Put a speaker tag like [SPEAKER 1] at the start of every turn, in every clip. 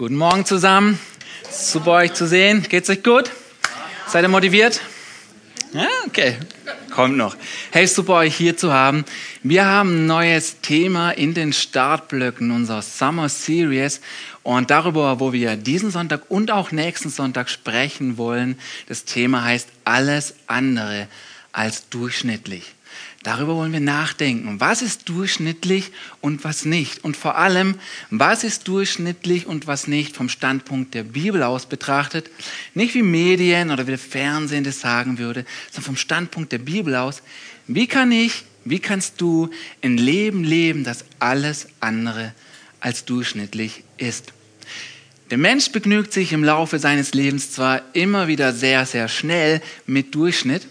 [SPEAKER 1] Guten Morgen zusammen. Super euch zu sehen. Geht's euch gut? Seid ihr motiviert? Ja, okay. Kommt noch. Hey, super euch hier zu haben. Wir haben ein neues Thema in den Startblöcken unserer Summer Series und darüber, wo wir diesen Sonntag und auch nächsten Sonntag sprechen wollen. Das Thema heißt alles andere als durchschnittlich. Darüber wollen wir nachdenken. Was ist durchschnittlich und was nicht? Und vor allem, was ist durchschnittlich und was nicht vom Standpunkt der Bibel aus betrachtet? Nicht wie Medien oder wie der Fernsehen das sagen würde, sondern vom Standpunkt der Bibel aus. Wie kann ich, wie kannst du ein Leben leben, das alles andere als durchschnittlich ist? Der Mensch begnügt sich im Laufe seines Lebens zwar immer wieder sehr, sehr schnell mit Durchschnitt,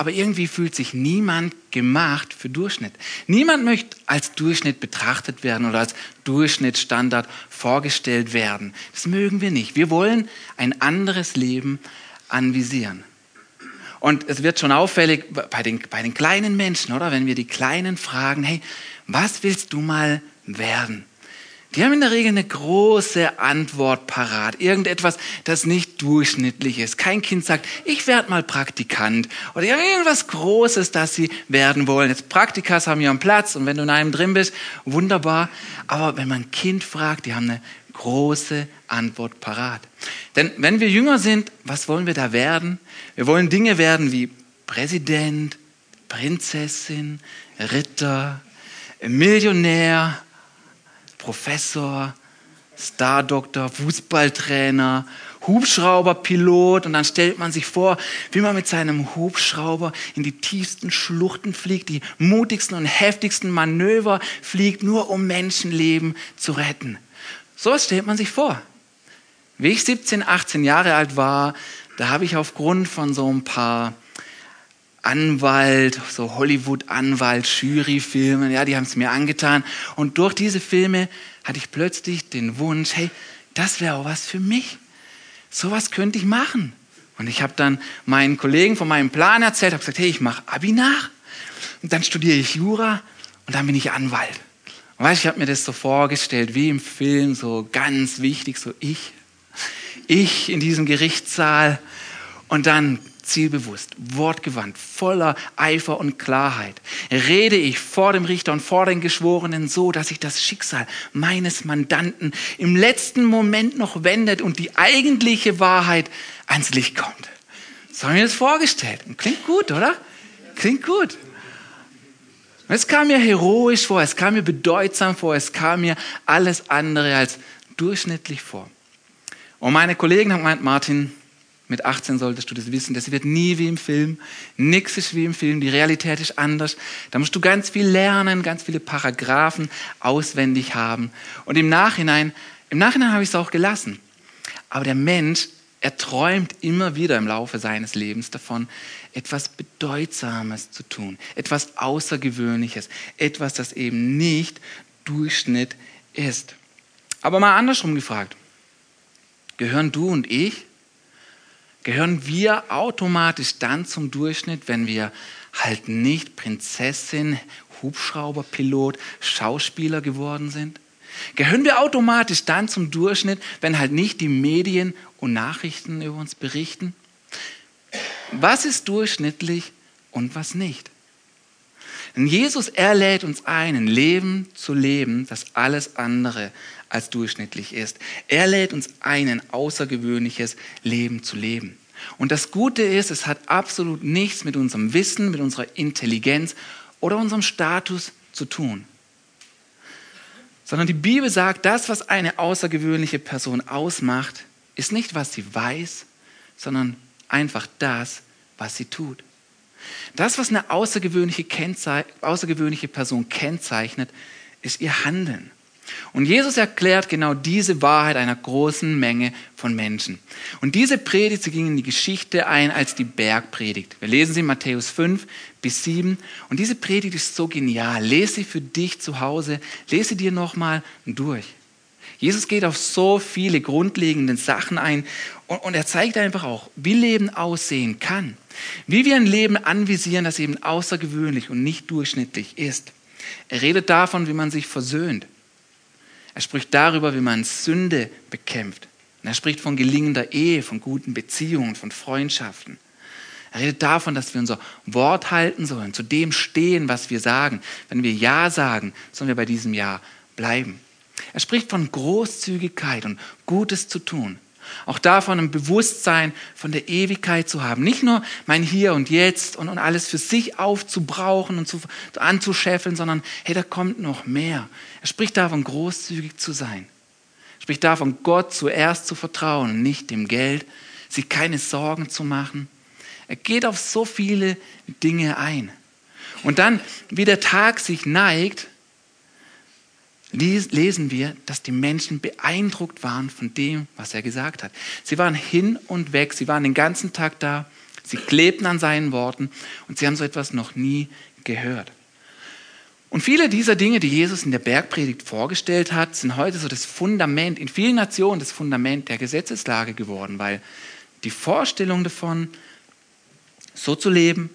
[SPEAKER 1] aber irgendwie fühlt sich niemand gemacht für Durchschnitt. Niemand möchte als Durchschnitt betrachtet werden oder als Durchschnittsstandard vorgestellt werden. Das mögen wir nicht. Wir wollen ein anderes Leben anvisieren. Und es wird schon auffällig bei den, bei den kleinen Menschen, oder? Wenn wir die Kleinen fragen, hey, was willst du mal werden? Die haben in der Regel eine große Antwort parat. Irgendetwas, das nicht durchschnittlich ist. Kein Kind sagt, ich werde mal Praktikant. Oder irgendwas Großes, das sie werden wollen. Jetzt Praktikas haben ihren Platz und wenn du in einem drin bist, wunderbar. Aber wenn man ein Kind fragt, die haben eine große Antwort parat. Denn wenn wir jünger sind, was wollen wir da werden? Wir wollen Dinge werden wie Präsident, Prinzessin, Ritter, Millionär, Professor, Stardoktor, Fußballtrainer, Hubschrauberpilot und dann stellt man sich vor, wie man mit seinem Hubschrauber in die tiefsten Schluchten fliegt, die mutigsten und heftigsten Manöver fliegt, nur um Menschenleben zu retten. So stellt man sich vor. Wie ich 17, 18 Jahre alt war, da habe ich aufgrund von so ein paar Anwalt, so Hollywood-Anwalt, Jury-Filme, ja, die haben es mir angetan. Und durch diese Filme hatte ich plötzlich den Wunsch, hey, das wäre auch was für mich. Sowas könnte ich machen. Und ich habe dann meinen Kollegen von meinem Plan erzählt, habe gesagt, hey, ich mache Abi nach und dann studiere ich Jura und dann bin ich Anwalt. Und weißt, ich habe mir das so vorgestellt, wie im Film, so ganz wichtig, so ich, ich in diesem Gerichtssaal und dann zielbewusst, wortgewandt, voller Eifer und Klarheit rede ich vor dem Richter und vor den Geschworenen so, dass sich das Schicksal meines Mandanten im letzten Moment noch wendet und die eigentliche Wahrheit ans Licht kommt. So haben wir das vorgestellt. Klingt gut, oder? Klingt gut. Es kam mir heroisch vor, es kam mir bedeutsam vor, es kam mir alles andere als durchschnittlich vor. Und meine Kollegen haben gemeint, Martin, mit 18 solltest du das wissen. Das wird nie wie im Film. Nichts ist wie im Film. Die Realität ist anders. Da musst du ganz viel lernen, ganz viele Paragraphen auswendig haben. Und im Nachhinein, im Nachhinein habe ich es auch gelassen. Aber der Mensch, er träumt immer wieder im Laufe seines Lebens davon, etwas Bedeutsames zu tun, etwas Außergewöhnliches, etwas, das eben nicht Durchschnitt ist. Aber mal andersrum gefragt, gehören du und ich gehören wir automatisch dann zum Durchschnitt, wenn wir halt nicht Prinzessin, Hubschrauberpilot, Schauspieler geworden sind? Gehören wir automatisch dann zum Durchschnitt, wenn halt nicht die Medien und Nachrichten über uns berichten? Was ist durchschnittlich und was nicht? Denn Jesus, er lädt uns ein, ein Leben zu leben, das alles andere als durchschnittlich ist. Er lädt uns ein, ein außergewöhnliches Leben zu leben. Und das Gute ist, es hat absolut nichts mit unserem Wissen, mit unserer Intelligenz oder unserem Status zu tun. Sondern die Bibel sagt, das, was eine außergewöhnliche Person ausmacht, ist nicht, was sie weiß, sondern einfach das, was sie tut. Das, was eine außergewöhnliche, außergewöhnliche Person kennzeichnet, ist ihr Handeln. Und Jesus erklärt genau diese Wahrheit einer großen Menge von Menschen. Und diese Predigt, sie ging in die Geschichte ein als die Bergpredigt. Wir lesen sie in Matthäus 5 bis 7. Und diese Predigt ist so genial. Lese sie für dich zu Hause. Lese sie dir nochmal durch. Jesus geht auf so viele grundlegende Sachen ein und, und er zeigt einfach auch, wie Leben aussehen kann. Wie wir ein Leben anvisieren, das eben außergewöhnlich und nicht durchschnittlich ist. Er redet davon, wie man sich versöhnt. Er spricht darüber, wie man Sünde bekämpft. Und er spricht von gelingender Ehe, von guten Beziehungen, von Freundschaften. Er redet davon, dass wir unser Wort halten sollen, zu dem stehen, was wir sagen. Wenn wir Ja sagen, sollen wir bei diesem Ja bleiben. Er spricht von Großzügigkeit und Gutes zu tun. Auch davon ein Bewusstsein von der Ewigkeit zu haben. Nicht nur mein Hier und Jetzt und, und alles für sich aufzubrauchen und zu, anzuscheffeln, sondern hey, da kommt noch mehr. Er spricht davon, großzügig zu sein. Er spricht davon, Gott zuerst zu vertrauen und nicht dem Geld, sich keine Sorgen zu machen. Er geht auf so viele Dinge ein. Und dann, wie der Tag sich neigt, lesen wir, dass die Menschen beeindruckt waren von dem, was er gesagt hat. Sie waren hin und weg, sie waren den ganzen Tag da, sie klebten an seinen Worten und sie haben so etwas noch nie gehört. Und viele dieser Dinge, die Jesus in der Bergpredigt vorgestellt hat, sind heute so das Fundament, in vielen Nationen das Fundament der Gesetzeslage geworden, weil die Vorstellung davon, so zu leben,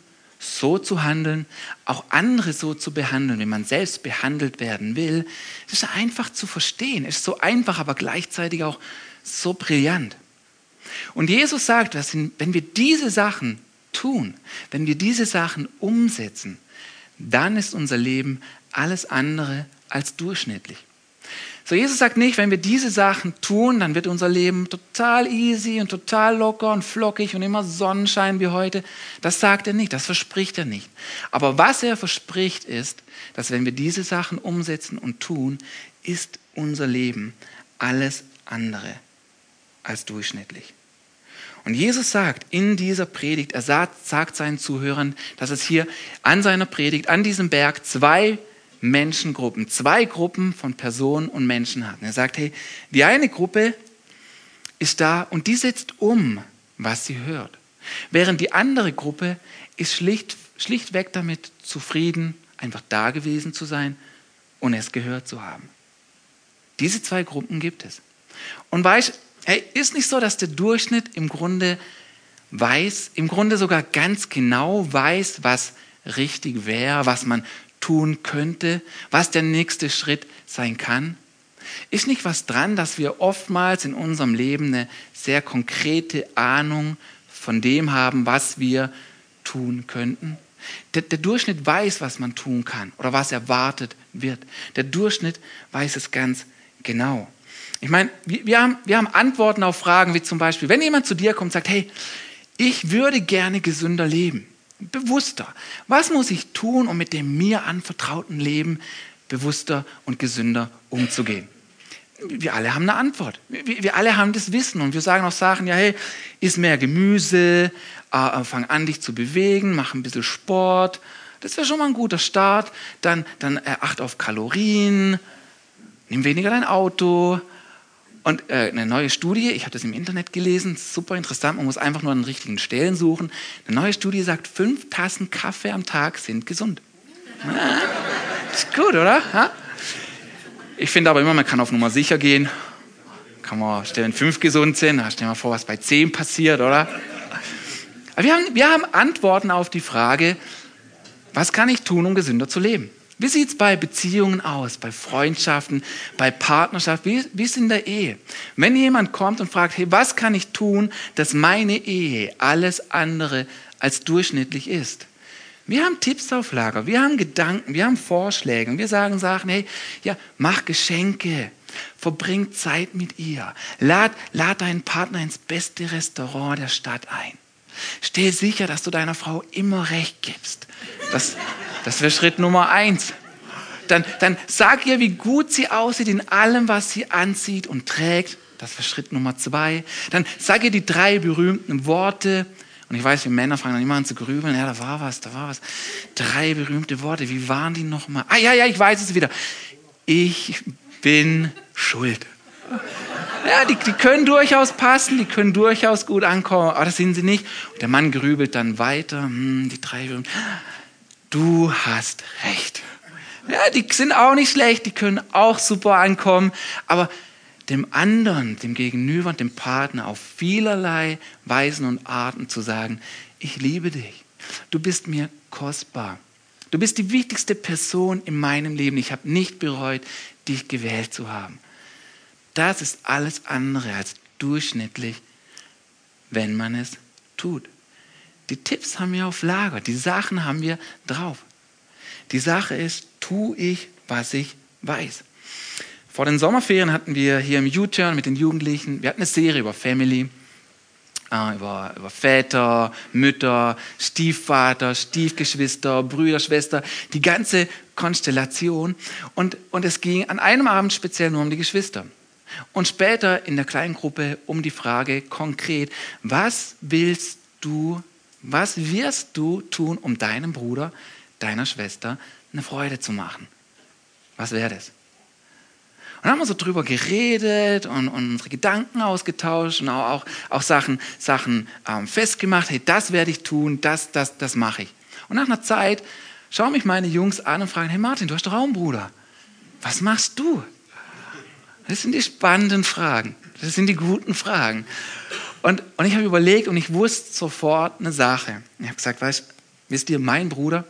[SPEAKER 1] so zu handeln, auch andere so zu behandeln, wenn man selbst behandelt werden will, das ist einfach zu verstehen. Es ist so einfach, aber gleichzeitig auch so brillant. Und Jesus sagt, wenn wir diese Sachen tun, wenn wir diese Sachen umsetzen, dann ist unser Leben alles andere als durchschnittlich. So, Jesus sagt nicht, wenn wir diese Sachen tun, dann wird unser Leben total easy und total locker und flockig und immer Sonnenschein wie heute. Das sagt er nicht, das verspricht er nicht. Aber was er verspricht ist, dass wenn wir diese Sachen umsetzen und tun, ist unser Leben alles andere als durchschnittlich. Und Jesus sagt in dieser Predigt, er sagt, seinen Zuhörern, dass es hier an seiner Predigt, an diesem Berg zwei Menschengruppen, zwei Gruppen von Personen und Menschen hat. Und er sagt, hey, die eine Gruppe ist da und die setzt um, was sie hört. Während die andere Gruppe ist schlicht, schlichtweg damit zufrieden, einfach da gewesen zu sein und es gehört zu haben. Diese zwei Gruppen gibt es. Und weißt, hey, ist nicht so, dass der Durchschnitt im Grunde weiß, im Grunde sogar ganz genau weiß, was richtig wäre, was man tun könnte, was der nächste Schritt sein kann? Ist nicht was dran, dass wir oftmals in unserem Leben eine sehr konkrete Ahnung von dem haben, was wir tun könnten? Der, der, Durchschnitt weiß, was man tun kann oder was erwartet wird. Der Durchschnitt weiß es ganz genau. Ich meine, wir, wir, haben, wir haben Antworten auf Fragen wie zum Beispiel, wenn jemand zu dir kommt und sagt, hey, ich würde gerne gesünder leben bewusster. Was muss ich tun, um mit dem mir anvertrauten Leben bewusster und gesünder umzugehen? Wir alle haben eine Antwort. Wir, alle haben das Wissen und wir sagen auch Sachen, ja, hey, iss mehr Gemüse, äh, fang an, dich zu bewegen, mach ein bisschen Sport. Das wäre schon mal ein guter Start. Dann, dann äh, acht auf Kalorien, nimm weniger dein Auto, und äh, eine neue Studie, ich habe das im Internet gelesen, super interessant, man muss einfach nur an den richtigen Stellen suchen. Eine neue Studie sagt, fünf Tassen Kaffee am Tag sind gesund. Ja, ist gut, oder? Ja? Ich finde aber immer, man kann auf Nummer sicher gehen. Kann man stellen, fünf gesund sind, stell mal vor, was bei zehn passiert, oder? Aber wir haben, wir haben Antworten auf die Frage, was kann ich tun, um gesünder zu leben? Wie sieht es bei Beziehungen aus, bei Freundschaften, bei Partnerschaft? Wie, wie ist in der Ehe? Wenn jemand kommt und fragt, hey, was kann ich tun, dass meine Ehe alles andere als durchschnittlich ist? Wir haben Tipps auf Lager, wir haben Gedanken, wir haben Vorschläge und wir sagen Sachen, hey, ja, mach Geschenke, verbring Zeit mit ihr, lad, lad deinen Partner ins beste Restaurant der Stadt ein. Steh sicher, dass du deiner Frau immer recht gibst. Das, das wäre Schritt Nummer eins. Dann, dann sag ihr, wie gut sie aussieht in allem, was sie anzieht und trägt. Das wäre Schritt Nummer zwei. Dann sag ihr die drei berühmten Worte. Und ich weiß, wie Männer fangen dann immer an zu grübeln. Ja, da war was, da war was. Drei berühmte Worte. Wie waren die nochmal? Ah, ja, ja, ich weiß es wieder. Ich bin schuld. Ja, die, die können durchaus passen, die können durchaus gut ankommen, aber das sind sie nicht. Und der Mann grübelt dann weiter. Hm, die drei du hast recht. Ja, die sind auch nicht schlecht, die können auch super ankommen, aber dem anderen, dem Gegenüber, dem Partner auf vielerlei Weisen und Arten zu sagen, ich liebe dich, du bist mir kostbar, du bist die wichtigste Person in meinem Leben, ich habe nicht bereut, dich gewählt zu haben. Das ist alles andere als durchschnittlich, wenn man es tut. Die Tipps haben wir auf Lager, die Sachen haben wir drauf. Die Sache ist, tue ich, was ich weiß. Vor den Sommerferien hatten wir hier im U-Turn mit den Jugendlichen, wir hatten eine Serie über Family, äh, über, über Väter, Mütter, Stiefvater, Stiefgeschwister, Brüder, Schwester, die ganze Konstellation. Und, und es ging an einem Abend speziell nur um die Geschwister. Und später in der kleinen Gruppe um die Frage konkret, was willst du, was wirst du tun, um deinem Bruder, deiner Schwester eine Freude zu machen? Was wäre das? Und dann haben wir so drüber geredet und, und unsere Gedanken ausgetauscht und auch, auch, auch Sachen, Sachen ähm, festgemacht. Hey, das werde ich tun, das, das, das mache ich. Und nach einer Zeit schauen mich meine Jungs an und fragen, hey Martin, du hast doch auch einen Bruder. Was machst du? Das sind die spannenden Fragen. Das sind die guten Fragen. Und, und ich habe überlegt und ich wusste sofort eine Sache. Ich habe gesagt, weißt, wisst ihr, mein Bruder,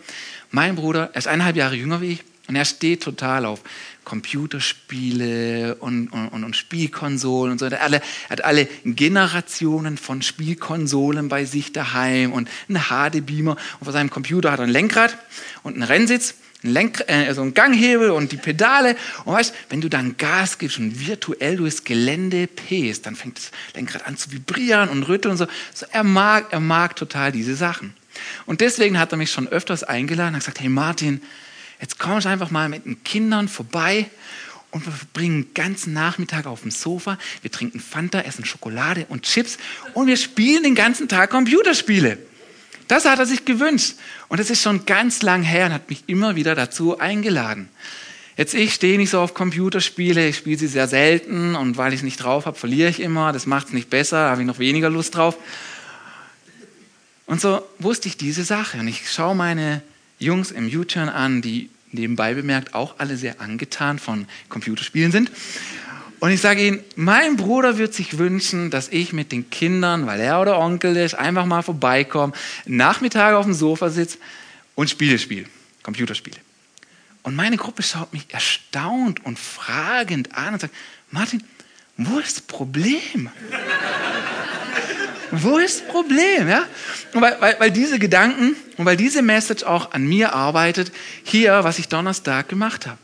[SPEAKER 1] mein Bruder, er ist eineinhalb Jahre jünger wie ich und er steht total auf Computerspiele und, und, und Spielkonsolen und so. Er hat, alle, er hat alle Generationen von Spielkonsolen bei sich daheim und einen HD-Beamer. Und vor seinem Computer hat er ein Lenkrad und einen Rennsitz ein Lenk, äh, so ein Ganghebel und die Pedale. Und weißt, wenn du dann Gas gibst und virtuell durchs Gelände pest, dann fängt das Lenkrad an zu vibrieren und rütteln und so. so er, mag, er mag total diese Sachen. Und deswegen hat er mich schon öfters eingeladen und gesagt, hey Martin, jetzt kommst du einfach mal mit den Kindern vorbei und wir verbringen den ganzen Nachmittag auf dem Sofa. Wir trinken Fanta, essen Schokolade und Chips und wir spielen den ganzen Tag Computerspiele. Das hat er sich gewünscht. Und es ist schon ganz lang her und hat mich immer wieder dazu eingeladen. Jetzt ich stehe nicht so auf Computerspiele, ich spiele sie sehr selten und weil ich es nicht drauf habe, verliere ich immer. Das macht es nicht besser, habe ich noch weniger Lust drauf. Und so wusste ich diese Sache und ich schaue meine Jungs im U-Turn an, die nebenbei bemerkt auch alle sehr angetan von Computerspielen sind. Und ich sage Ihnen, mein Bruder wird sich wünschen, dass ich mit den Kindern, weil er oder Onkel ist, einfach mal vorbeikomme, Nachmittag auf dem Sofa sitze und Spiele spiele, Computerspiele. Und meine Gruppe schaut mich erstaunt und fragend an und sagt, Martin, wo ist das Problem? wo ist das Problem? Ja? Und weil, weil, weil diese Gedanken und weil diese Message auch an mir arbeitet, hier, was ich Donnerstag gemacht habe.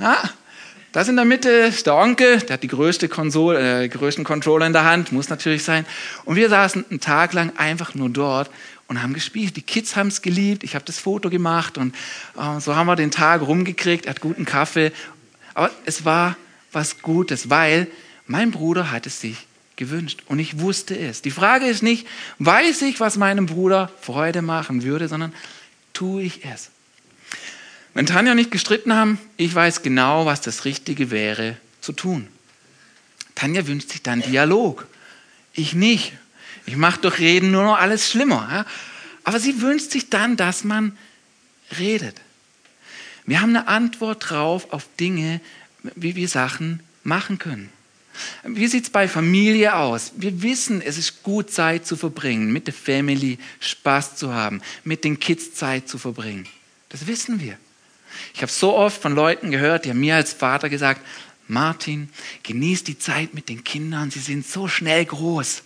[SPEAKER 1] Ja? Das in der Mitte ist der Onkel, der hat die größte Konsole, äh, größten Controller in der Hand, muss natürlich sein. Und wir saßen einen Tag lang einfach nur dort und haben gespielt. Die Kids haben es geliebt, ich habe das Foto gemacht und äh, so haben wir den Tag rumgekriegt. Er hat guten Kaffee. Aber es war was Gutes, weil mein Bruder hat es sich gewünscht und ich wusste es. Die Frage ist nicht, weiß ich, was meinem Bruder Freude machen würde, sondern tue ich es. Wenn Tanja und ich gestritten haben, ich weiß genau, was das Richtige wäre zu tun. Tanja wünscht sich dann Dialog. Ich nicht. Ich mache durch Reden nur noch alles schlimmer. Aber sie wünscht sich dann, dass man redet. Wir haben eine Antwort drauf auf Dinge, wie wir Sachen machen können. Wie sieht es bei Familie aus? Wir wissen, es ist gut, Zeit zu verbringen, mit der Family Spaß zu haben, mit den Kids Zeit zu verbringen. Das wissen wir. Ich habe so oft von Leuten gehört, die haben mir als Vater gesagt, Martin, genieß die Zeit mit den Kindern, sie sind so schnell groß.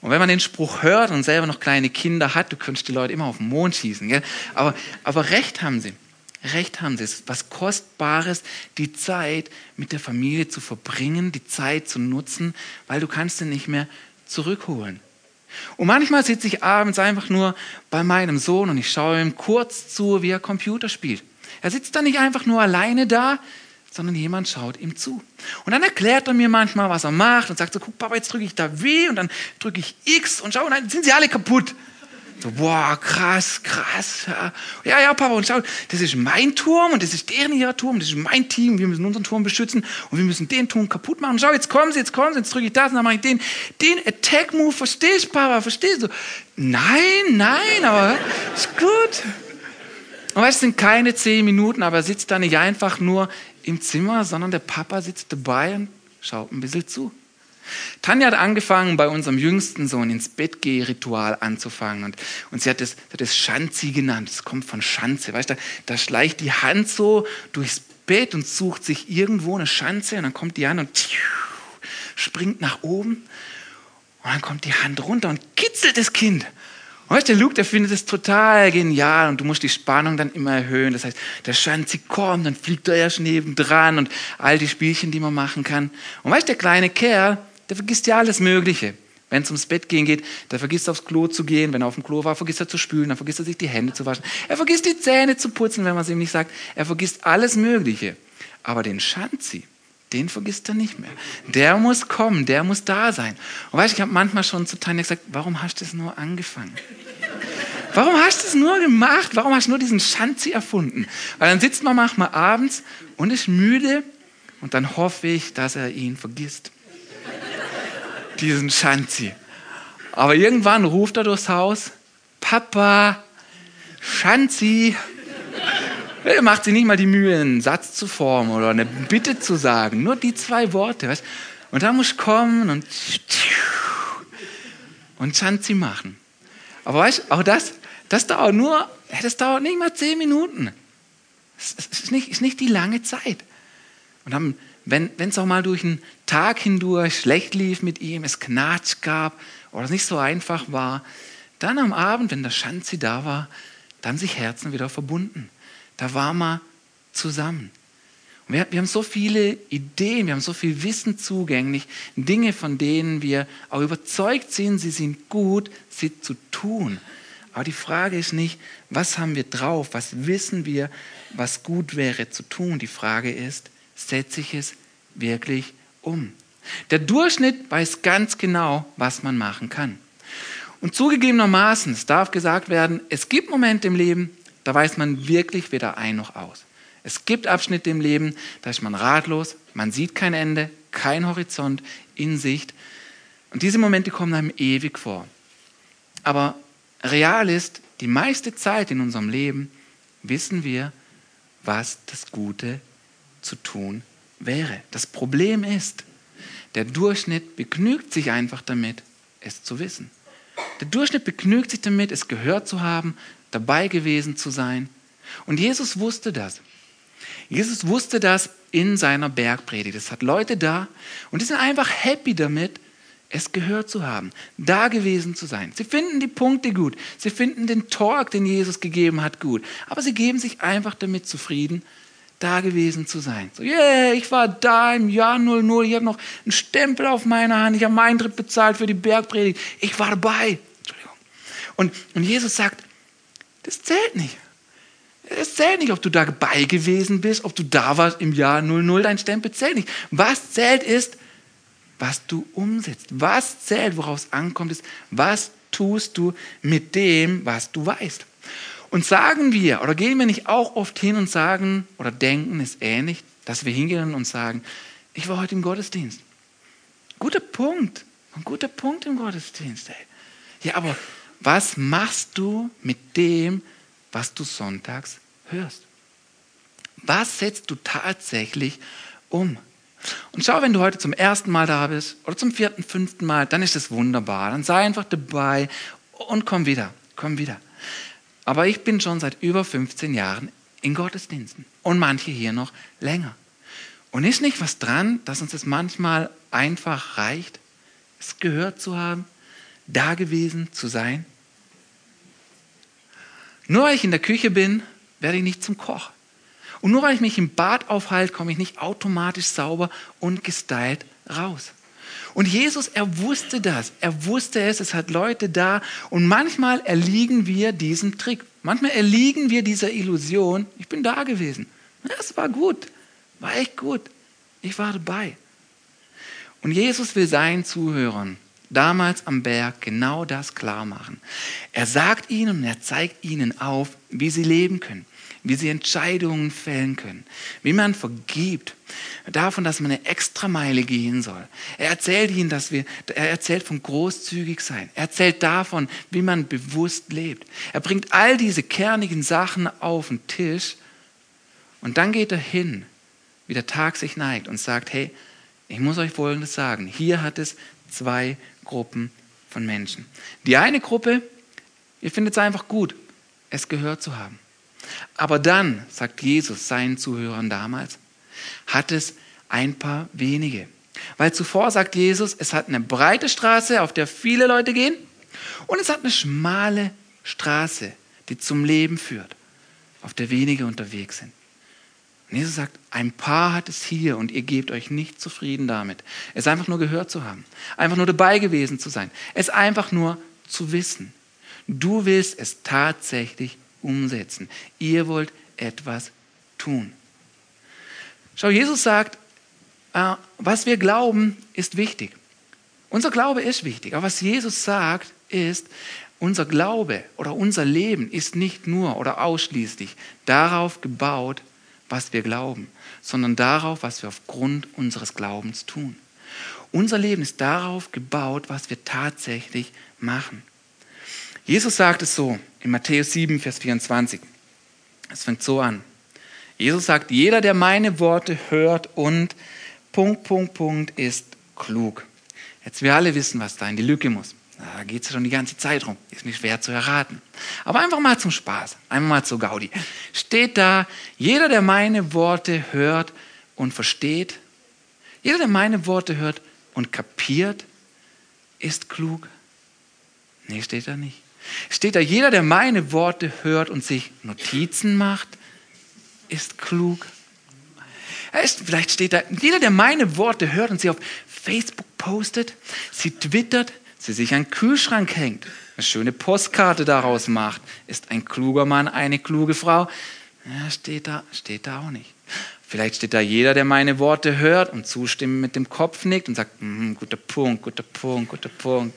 [SPEAKER 1] Und wenn man den Spruch hört und selber noch kleine Kinder hat, du könntest die Leute immer auf den Mond schießen. Gell? Aber, aber recht haben sie. Recht haben sie. Es ist was Kostbares, die Zeit mit der Familie zu verbringen, die Zeit zu nutzen, weil du kannst sie nicht mehr zurückholen. Und manchmal sitze ich abends einfach nur bei meinem Sohn und ich schaue ihm kurz zu, wie er Computer spielt. Er sitzt da nicht einfach nur alleine da, sondern jemand schaut ihm zu. Und dann erklärt er mir manchmal, was er macht und sagt so, guck Papa, jetzt drücke ich da W und dann drücke ich X und schau, und dann sind sie alle kaputt. So, boah, krass, krass. Ja, ja, Papa, und schau, das ist mein Turm und das ist deren ihrer Turm, das ist mein Team, wir müssen unseren Turm beschützen und wir müssen den Turm kaputt machen. Schau, jetzt kommen sie, jetzt kommen sie, jetzt drücke ich das und dann mache ich den, den Attack-Move, verstehst du, Papa, verstehst du? Nein, nein, aber ist gut. Und weißt, es sind keine zehn Minuten, aber er sitzt da nicht einfach nur im Zimmer, sondern der Papa sitzt dabei und schaut ein bisschen zu. Tanja hat angefangen, bei unserem jüngsten Sohn ins Bettgeh-Ritual anzufangen. Und, und sie hat das, hat das Schanzi genannt. Das kommt von Schanze. Weißt du, da, da schleicht die Hand so durchs Bett und sucht sich irgendwo eine Schanze und dann kommt die an und springt nach oben und dann kommt die Hand runter und kitzelt das Kind. Weißt, der Luke, der findet es total genial und du musst die Spannung dann immer erhöhen. Das heißt, der Schanzi kommt, dann fliegt er erst neben dran und all die Spielchen, die man machen kann. Und weißt, der kleine Kerl, der vergisst ja alles Mögliche. Wenn es ums Bett gehen geht, der vergisst aufs Klo zu gehen. Wenn er auf dem Klo war, vergisst er zu spülen, dann vergisst er sich die Hände zu waschen. Er vergisst die Zähne zu putzen, wenn man es ihm nicht sagt. Er vergisst alles Mögliche. Aber den Schanzi, den vergisst er nicht mehr. Der muss kommen, der muss da sein. Und weißt du, ich habe manchmal schon zu Tanja gesagt, warum hast du es nur angefangen? Warum hast du es nur gemacht? Warum hast du nur diesen Schanzi erfunden? Weil dann sitzt man manchmal abends und ist müde und dann hoffe ich, dass er ihn vergisst diesen Schanzi. Aber irgendwann ruft er durchs Haus, Papa, Schanzi. Er macht sich nicht mal die Mühe, einen Satz zu formen oder eine Bitte zu sagen. Nur die zwei Worte. Weißt? Und da muss ich kommen und, und Schanzi machen. Aber weißt auch das, das dauert nur, das dauert nicht mal zehn Minuten. Das ist nicht, ist nicht die lange Zeit. Und dann wenn es auch mal durch einen Tag hindurch schlecht lief mit ihm, es Knatsch gab oder es nicht so einfach war, dann am Abend, wenn der Schanzi da war, dann sich Herzen wieder verbunden. Da war man zusammen. Und wir, wir haben so viele Ideen, wir haben so viel Wissen zugänglich, Dinge, von denen wir auch überzeugt sind, sie sind gut, sie zu tun. Aber die Frage ist nicht, was haben wir drauf, was wissen wir, was gut wäre zu tun. Die Frage ist, setze ich es wirklich um? Der Durchschnitt weiß ganz genau, was man machen kann. Und zugegebenermaßen, es darf gesagt werden, es gibt Momente im Leben, da weiß man wirklich weder ein noch aus. Es gibt Abschnitte im Leben, da ist man ratlos, man sieht kein Ende, kein Horizont in Sicht. Und diese Momente kommen einem ewig vor. Aber real ist, die meiste Zeit in unserem Leben wissen wir, was das Gute zu tun wäre. Das Problem ist, der Durchschnitt begnügt sich einfach damit, es zu wissen. Der Durchschnitt begnügt sich damit, es gehört zu haben, dabei gewesen zu sein. Und Jesus wusste das. Jesus wusste das in seiner Bergpredigt. Es hat Leute da und die sind einfach happy damit, es gehört zu haben, da gewesen zu sein. Sie finden die Punkte gut, sie finden den Talk, den Jesus gegeben hat, gut, aber sie geben sich einfach damit zufrieden, da gewesen zu sein. So, yeah, ich war da im Jahr 00, ich habe noch einen Stempel auf meiner Hand, ich habe meinen Eintritt bezahlt für die Bergpredigt, ich war dabei. Entschuldigung. Und, und Jesus sagt, das zählt nicht. Es zählt nicht, ob du dabei gewesen bist, ob du da warst im Jahr 00, dein Stempel zählt nicht. Was zählt ist, was du umsetzt. Was zählt, worauf es ankommt, ist, was tust du mit dem, was du weißt. Und sagen wir, oder gehen wir nicht auch oft hin und sagen, oder denken, ist ähnlich, dass wir hingehen und sagen, ich war heute im Gottesdienst. Guter Punkt. Ein guter Punkt im Gottesdienst. Ey. Ja, aber was machst du mit dem, was du sonntags hörst? Was setzt du tatsächlich um? Und schau, wenn du heute zum ersten Mal da bist oder zum vierten, fünften Mal, dann ist es wunderbar. Dann sei einfach dabei und komm wieder, komm wieder. Aber ich bin schon seit über 15 Jahren in Gottesdiensten und manche hier noch länger. Und ist nicht was dran, dass uns das manchmal einfach reicht, es gehört zu haben, da gewesen zu sein? Nur weil ich in der Küche bin, werde ich nicht zum Koch. Und nur weil ich mich im Bad aufhalte, komme ich nicht automatisch sauber und gestylt raus. Und Jesus, er wusste das. Er wusste es. Es hat Leute da. Und manchmal erliegen wir diesem Trick. Manchmal erliegen wir dieser Illusion. Ich bin da gewesen. Es war gut. War echt gut. Ich war dabei. Und Jesus will seinen Zuhörern damals am Berg genau das klar machen. Er sagt ihnen und er zeigt ihnen auf, wie sie leben können wie sie Entscheidungen fällen können, wie man vergibt, davon, dass man eine Extrameile gehen soll. Er erzählt ihnen, dass wir, er erzählt von großzügig sein. Er erzählt davon, wie man bewusst lebt. Er bringt all diese kernigen Sachen auf den Tisch und dann geht er hin, wie der Tag sich neigt und sagt, hey, ich muss euch Folgendes sagen. Hier hat es zwei Gruppen von Menschen. Die eine Gruppe, ihr findet es einfach gut, es gehört zu haben. Aber dann, sagt Jesus seinen Zuhörern damals, hat es ein paar wenige. Weil zuvor sagt Jesus, es hat eine breite Straße, auf der viele Leute gehen, und es hat eine schmale Straße, die zum Leben führt, auf der wenige unterwegs sind. Und Jesus sagt, ein paar hat es hier und ihr gebt euch nicht zufrieden damit. Es einfach nur gehört zu haben, einfach nur dabei gewesen zu sein, es einfach nur zu wissen. Du willst es tatsächlich umsetzen. Ihr wollt etwas tun. Schau, Jesus sagt, äh, was wir glauben, ist wichtig. Unser Glaube ist wichtig, aber was Jesus sagt, ist, unser Glaube oder unser Leben ist nicht nur oder ausschließlich darauf gebaut, was wir glauben, sondern darauf, was wir aufgrund unseres Glaubens tun. Unser Leben ist darauf gebaut, was wir tatsächlich machen. Jesus sagt es so in Matthäus 7, Vers 24. Es fängt so an. Jesus sagt, jeder, der meine Worte hört und Punkt, Punkt, Punkt ist klug. Jetzt wir alle wissen, was da in die Lücke muss. Da geht es schon die ganze Zeit rum. Ist nicht schwer zu erraten. Aber einfach mal zum Spaß, einfach mal zu Gaudi. Steht da, jeder, der meine Worte hört und versteht, jeder, der meine Worte hört und kapiert, ist klug. Nee, steht da nicht. Steht da, jeder, der meine Worte hört und sich Notizen macht, ist klug. Vielleicht steht da, jeder, der meine Worte hört und sie auf Facebook postet, sie twittert, sie sich an den Kühlschrank hängt, eine schöne Postkarte daraus macht, ist ein kluger Mann, eine kluge Frau. Ja, steht da, steht da auch nicht. Vielleicht steht da jeder, der meine Worte hört und zustimmend mit dem Kopf nickt und sagt, mm, guter Punkt, guter Punkt, guter Punkt.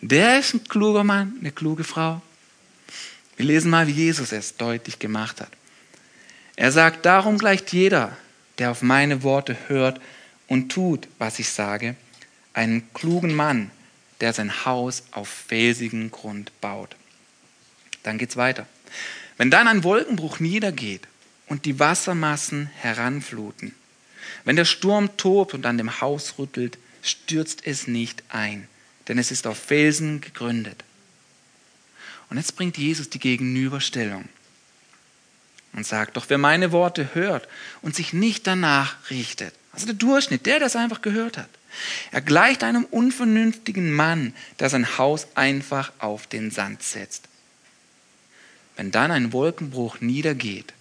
[SPEAKER 1] Der ist ein kluger Mann, eine kluge Frau. Wir lesen mal, wie Jesus es deutlich gemacht hat. Er sagt, darum gleicht jeder, der auf meine Worte hört und tut, was ich sage, einen klugen Mann, der sein Haus auf felsigen Grund baut. Dann geht's weiter. Wenn dann ein Wolkenbruch niedergeht und die Wassermassen heranfluten, wenn der Sturm tobt und an dem Haus rüttelt, stürzt es nicht ein, denn es ist auf Felsen gegründet. Und jetzt bringt Jesus die Gegenüberstellung und sagt, doch wer meine Worte hört und sich nicht danach richtet, also der Durchschnitt, der das einfach gehört hat, er gleicht einem unvernünftigen Mann, der sein Haus einfach auf den Sand setzt. Wenn dann ein Wolkenbruch niedergeht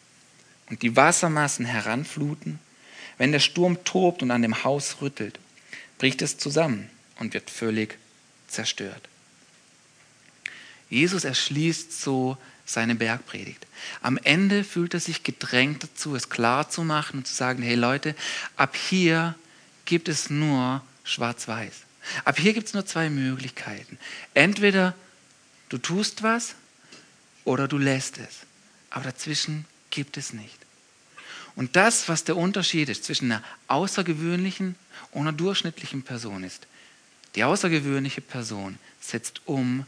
[SPEAKER 1] und die Wassermassen heranfluten, wenn der Sturm tobt und an dem Haus rüttelt, bricht es zusammen und wird völlig zerstört. Jesus erschließt so seine Bergpredigt. Am Ende fühlt er sich gedrängt dazu, es klar zu machen und zu sagen, hey Leute, ab hier gibt es nur schwarz-weiß. Ab hier gibt es nur zwei Möglichkeiten. Entweder du tust was oder du lässt es. Aber dazwischen gibt es nicht. Und das, was der Unterschied ist zwischen einer außergewöhnlichen und einer durchschnittlichen Person ist, die außergewöhnliche Person setzt um,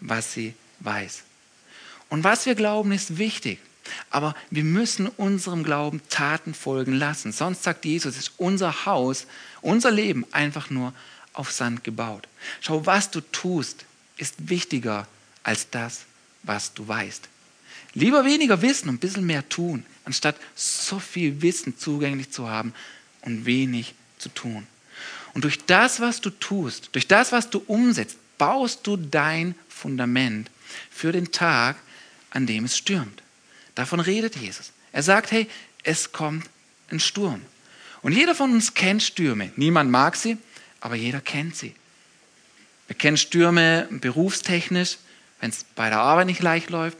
[SPEAKER 1] was sie weiß. Und was wir glauben, ist wichtig. Aber wir müssen unserem Glauben Taten folgen lassen. Sonst sagt Jesus, ist unser Haus, unser Leben einfach nur auf Sand gebaut. Schau, was du tust, ist wichtiger als das, was du weißt. Lieber weniger wissen und ein bisschen mehr tun, anstatt so viel Wissen zugänglich zu haben und wenig zu tun. Und durch das, was du tust, durch das, was du umsetzt, baust du dein Fundament für den Tag, an dem es stürmt. Davon redet Jesus. Er sagt, hey, es kommt ein Sturm. Und jeder von uns kennt Stürme. Niemand mag sie, aber jeder kennt sie. Wir kennen Stürme berufstechnisch, wenn es bei der Arbeit nicht leicht läuft,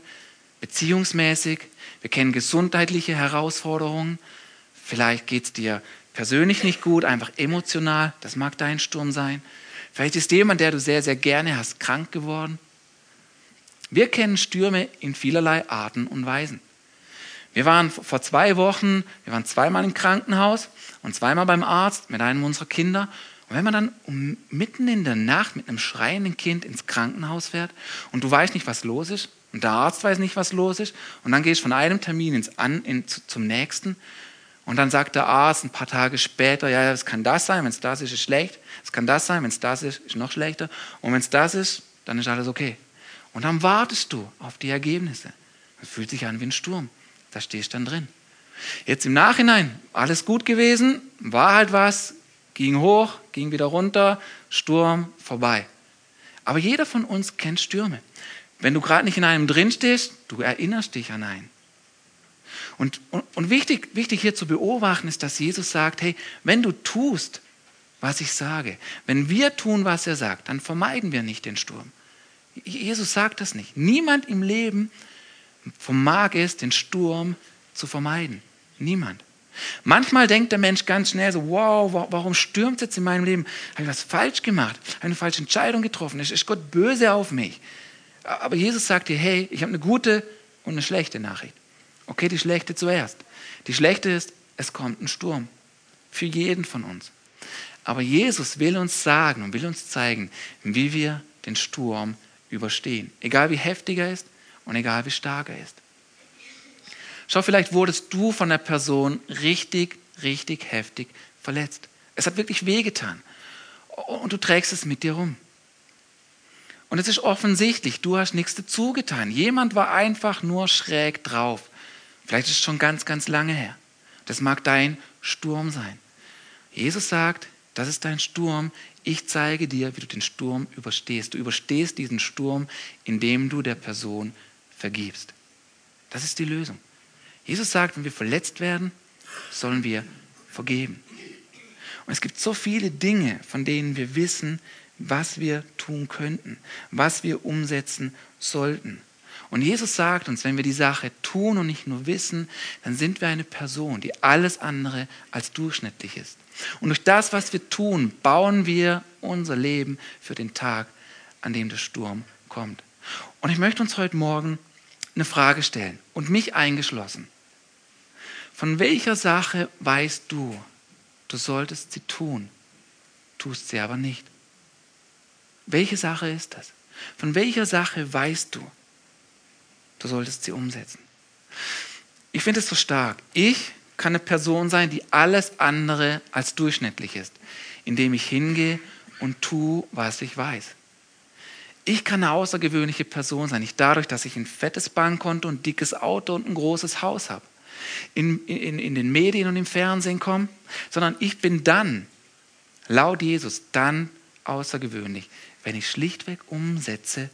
[SPEAKER 1] beziehungsmäßig. Wir kennen gesundheitliche Herausforderungen. Vielleicht geht es dir persönlich nicht gut, einfach emotional, das mag dein Sturm sein. Vielleicht ist jemand, der du sehr, sehr gerne hast, krank geworden. Wir kennen Stürme in vielerlei Arten und Weisen. Wir waren vor zwei Wochen, wir waren zweimal im Krankenhaus und zweimal beim Arzt mit einem unserer Kinder. Und wenn man dann mitten in der Nacht mit einem schreienden Kind ins Krankenhaus fährt und du weißt nicht, was los ist und der Arzt weiß nicht, was los ist und dann gehst du von einem Termin ins, an, in, zum nächsten und dann sagt der Arzt ein paar Tage später, ja, es kann das sein, wenn es das ist, ist schlecht. Es kann das sein, wenn es das ist, ist noch schlechter. Und wenn es das ist, dann ist alles okay. Und dann wartest du auf die Ergebnisse. Es fühlt sich an wie ein Sturm. Da stehst du dann drin. Jetzt im Nachhinein, alles gut gewesen, war halt was, ging hoch, ging wieder runter, Sturm, vorbei. Aber jeder von uns kennt Stürme. Wenn du gerade nicht in einem drin stehst, du erinnerst dich an einen. Und, und, und wichtig, wichtig hier zu beobachten ist, dass Jesus sagt, hey, wenn du tust, was ich sage, wenn wir tun, was er sagt, dann vermeiden wir nicht den Sturm. Jesus sagt das nicht. Niemand im Leben vermag es, den Sturm zu vermeiden. Niemand. Manchmal denkt der Mensch ganz schnell so, wow, warum stürmt es jetzt in meinem Leben? Habe ich was falsch gemacht? Habe ich eine falsche Entscheidung getroffen? Ist Gott böse auf mich? Aber Jesus sagt dir, hey, ich habe eine gute und eine schlechte Nachricht. Okay, die schlechte zuerst. Die schlechte ist, es kommt ein Sturm. Für jeden von uns. Aber Jesus will uns sagen und will uns zeigen, wie wir den Sturm überstehen. Egal wie heftig er ist und egal wie stark er ist. Schau, vielleicht wurdest du von der Person richtig, richtig heftig verletzt. Es hat wirklich wehgetan. Und du trägst es mit dir rum. Und es ist offensichtlich, du hast nichts dazu getan. Jemand war einfach nur schräg drauf. Vielleicht ist es schon ganz, ganz lange her. Das mag dein Sturm sein. Jesus sagt, das ist dein Sturm. Ich zeige dir, wie du den Sturm überstehst. Du überstehst diesen Sturm, indem du der Person vergibst. Das ist die Lösung. Jesus sagt, wenn wir verletzt werden, sollen wir vergeben. Und es gibt so viele Dinge, von denen wir wissen, was wir tun könnten, was wir umsetzen sollten. Und Jesus sagt uns, wenn wir die Sache tun und nicht nur wissen, dann sind wir eine Person, die alles andere als durchschnittlich ist. Und durch das, was wir tun, bauen wir unser Leben für den Tag, an dem der Sturm kommt. Und ich möchte uns heute Morgen eine Frage stellen und mich eingeschlossen. Von welcher Sache weißt du, du solltest sie tun, tust sie aber nicht? Welche Sache ist das? Von welcher Sache weißt du, du solltest sie umsetzen? Ich finde es so stark. Ich kann eine Person sein, die alles andere als durchschnittlich ist, indem ich hingehe und tue, was ich weiß. Ich kann eine außergewöhnliche Person sein, nicht dadurch, dass ich ein fettes Bankkonto, ein dickes Auto und ein großes Haus habe, in, in, in den Medien und im Fernsehen komme, sondern ich bin dann, laut Jesus, dann außergewöhnlich, wenn ich schlichtweg umsetze,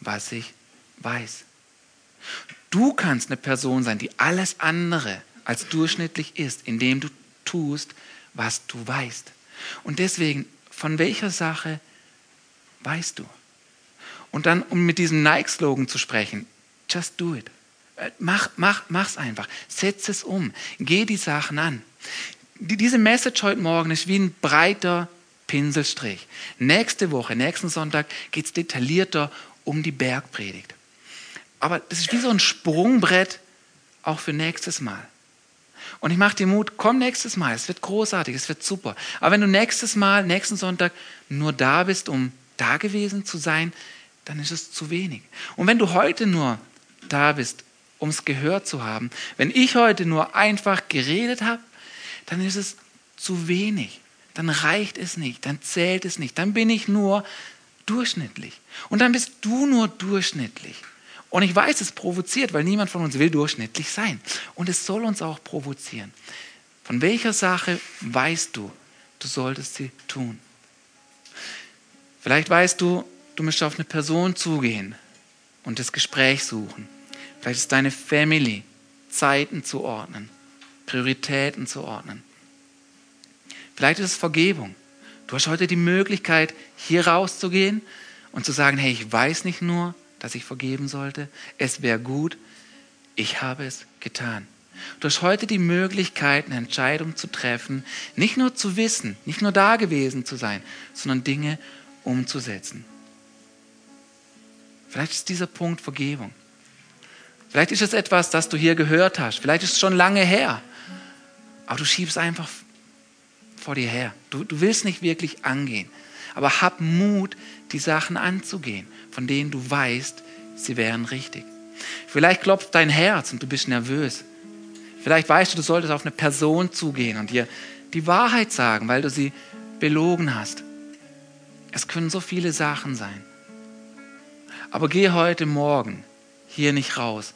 [SPEAKER 1] was ich weiß. Du kannst eine Person sein, die alles andere als durchschnittlich ist, indem du tust, was du weißt. Und deswegen, von welcher Sache weißt du? Und dann, um mit diesem Nike-Slogan zu sprechen, just do it. Äh, mach, mach, mach's einfach. Setz es um. Geh die Sachen an. Diese Message heute Morgen ist wie ein breiter Pinselstrich. Nächste Woche, nächsten Sonntag geht es detaillierter um die Bergpredigt. Aber das ist wie so ein Sprungbrett auch für nächstes Mal. Und ich mache dir Mut, komm nächstes Mal, es wird großartig, es wird super. Aber wenn du nächstes Mal, nächsten Sonntag nur da bist, um da gewesen zu sein, dann ist es zu wenig. Und wenn du heute nur da bist, um es gehört zu haben, wenn ich heute nur einfach geredet habe, dann ist es zu wenig. Dann reicht es nicht, dann zählt es nicht, dann bin ich nur durchschnittlich. Und dann bist du nur durchschnittlich. Und ich weiß, es provoziert, weil niemand von uns will durchschnittlich sein. Und es soll uns auch provozieren. Von welcher Sache weißt du, du solltest sie tun? Vielleicht weißt du, du musst auf eine Person zugehen und das Gespräch suchen. Vielleicht ist deine Family, Zeiten zu ordnen, Prioritäten zu ordnen. Vielleicht ist es Vergebung. Du hast heute die Möglichkeit, hier rauszugehen und zu sagen, hey, ich weiß nicht nur, dass ich vergeben sollte. Es wäre gut, ich habe es getan. Du hast heute die Möglichkeit, eine Entscheidung zu treffen, nicht nur zu wissen, nicht nur da gewesen zu sein, sondern Dinge umzusetzen. Vielleicht ist dieser Punkt Vergebung. Vielleicht ist es etwas, das du hier gehört hast. Vielleicht ist es schon lange her. Aber du schiebst einfach vor dir her. Du, du willst nicht wirklich angehen. Aber hab Mut, die Sachen anzugehen von denen du weißt, sie wären richtig. Vielleicht klopft dein Herz und du bist nervös. Vielleicht weißt du, du solltest auf eine Person zugehen und dir die Wahrheit sagen, weil du sie belogen hast. Es können so viele Sachen sein. Aber geh heute Morgen hier nicht raus,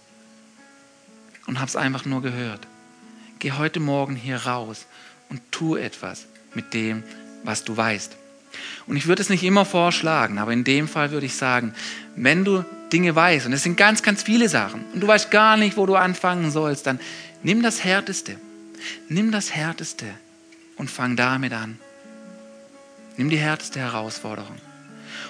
[SPEAKER 1] und habe es einfach nur gehört. Geh heute Morgen hier raus und tu etwas mit dem, was du weißt. Und ich würde es nicht immer vorschlagen, aber in dem Fall würde ich sagen, wenn du Dinge weißt, und es sind ganz, ganz viele Sachen, und du weißt gar nicht, wo du anfangen sollst, dann nimm das Härteste. Nimm das Härteste und fang damit an. Nimm die härteste Herausforderung.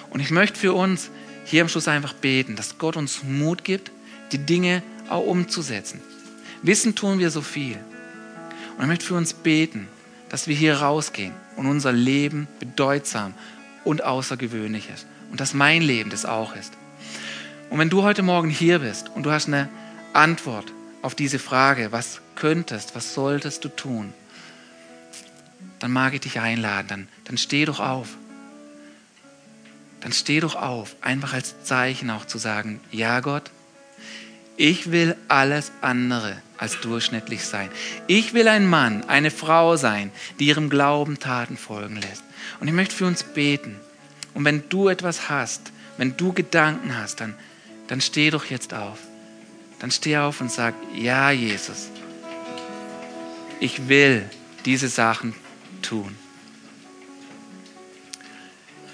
[SPEAKER 1] Und ich möchte für uns hier am Schluss einfach beten, dass Gott uns Mut gibt, die Dinge auch umzusetzen. Wissen tun wir so viel. Und ich möchte für uns beten, dass wir hier rausgehen und unser Leben bedeutsam und außergewöhnlich ist. Und dass mein Leben das auch ist. Und wenn du heute Morgen hier bist und du hast eine Antwort auf diese Frage, was könntest, was solltest du tun, dann mag ich dich einladen, dann, dann steh doch auf. Dann steh doch auf, einfach als Zeichen auch zu sagen, ja Gott, ich will alles andere als durchschnittlich sein. Ich will ein Mann, eine Frau sein, die ihrem Glauben Taten folgen lässt. Und ich möchte für uns beten. Und wenn du etwas hast, wenn du Gedanken hast, dann, dann steh doch jetzt auf. Dann steh auf und sag, ja Jesus, ich will diese Sachen tun.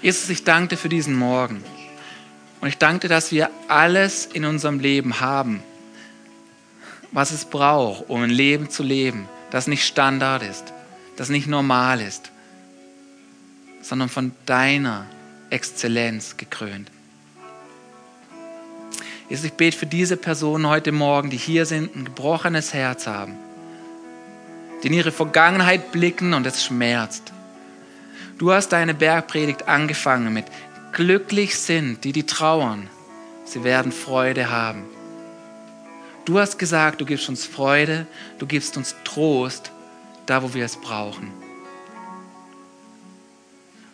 [SPEAKER 1] Jesus, ich danke dir für diesen Morgen. Und ich danke dir, dass wir alles in unserem Leben haben, was es braucht, um ein Leben zu leben, das nicht Standard ist, das nicht normal ist, sondern von deiner Exzellenz gekrönt. Jesus, ich bete für diese Personen heute Morgen, die hier sind, ein gebrochenes Herz haben, die in ihre Vergangenheit blicken und es schmerzt. Du hast deine Bergpredigt angefangen mit glücklich sind, die die trauern, sie werden Freude haben. Du hast gesagt, du gibst uns Freude, du gibst uns Trost, da wo wir es brauchen.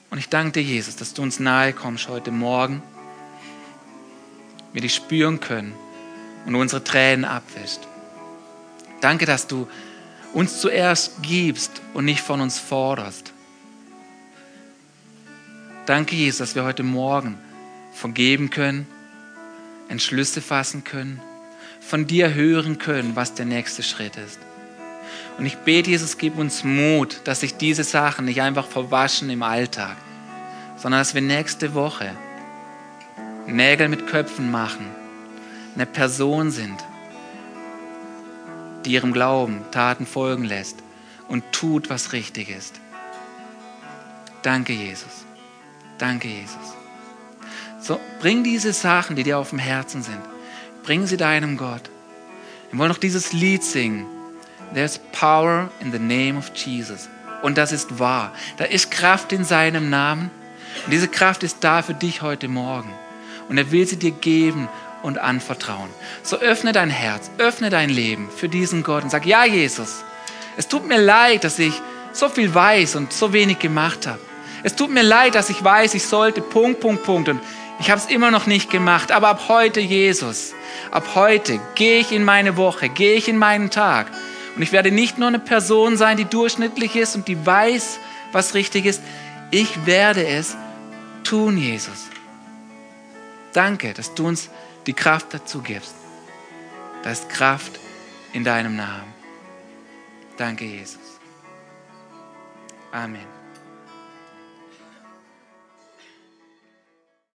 [SPEAKER 1] Und ich danke dir, Jesus, dass du uns nahe kommst heute Morgen, wir dich spüren können und unsere Tränen abwäscht. Danke, dass du uns zuerst gibst und nicht von uns forderst. Danke, Jesus, dass wir heute Morgen vergeben können, Entschlüsse fassen können, von dir hören können, was der nächste Schritt ist. Und ich bete, Jesus, gib uns Mut, dass sich diese Sachen nicht einfach verwaschen im Alltag, sondern dass wir nächste Woche Nägel mit Köpfen machen, eine Person sind, die ihrem Glauben Taten folgen lässt und tut, was richtig ist. Danke, Jesus. Danke, Jesus. So, bring diese Sachen, die dir auf dem Herzen sind, bring sie deinem Gott. Wir wollen noch dieses Lied singen. There's power in the name of Jesus. Und das ist wahr. Da ist Kraft in seinem Namen. Und diese Kraft ist da für dich heute Morgen. Und er will sie dir geben und anvertrauen. So öffne dein Herz, öffne dein Leben für diesen Gott und sag, ja Jesus, es tut mir leid, dass ich so viel weiß und so wenig gemacht habe. Es tut mir leid, dass ich weiß, ich sollte Punkt, Punkt, Punkt. Und ich habe es immer noch nicht gemacht. Aber ab heute, Jesus, ab heute gehe ich in meine Woche, gehe ich in meinen Tag. Und ich werde nicht nur eine Person sein, die durchschnittlich ist und die weiß, was richtig ist. Ich werde es tun, Jesus. Danke, dass du uns die Kraft dazu gibst. Da ist Kraft in deinem Namen. Danke, Jesus. Amen.